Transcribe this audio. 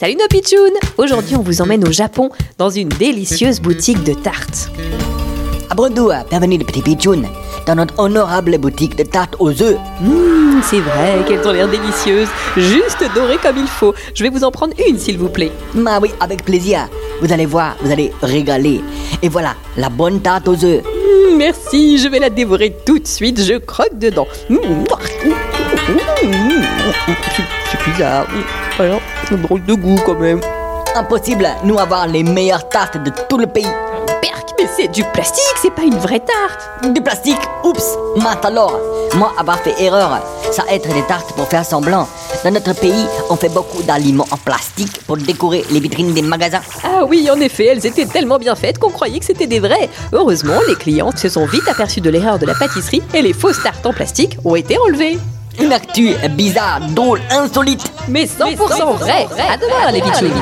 Salut nos pitchouns Aujourd'hui on vous emmène au Japon dans une délicieuse boutique de tartes. Abredo, bienvenue les petits pitchouns dans notre honorable boutique de tartes aux œufs. Mmh, c'est vrai qu'elles ont l'air délicieuses, juste dorées comme il faut. Je vais vous en prendre une s'il vous plaît. Ah oui, avec plaisir. Vous allez voir, vous allez régaler. Et voilà, la bonne tarte aux œufs. Mmh, merci, je vais la dévorer tout de suite, je croque dedans. Mmh, c'est bizarre. Alors, un drôle de goût quand même. Impossible, nous avoir les meilleures tartes de tout le pays. Berk, mais c'est du plastique, c'est pas une vraie tarte. Du plastique Oups alors Moi, avoir fait erreur. Ça être des tartes pour faire semblant. Dans notre pays, on fait beaucoup d'aliments en plastique pour décorer les vitrines des magasins. Ah oui, en effet, elles étaient tellement bien faites qu'on croyait que c'était des vraies. Heureusement, les clients se sont vite aperçus de l'erreur de la pâtisserie et les fausses tartes en plastique ont été enlevées. Une actu bizarre, drôle, insolite, mais 100%, mais 100 vrai. vrai. À demain, les bitchouilles.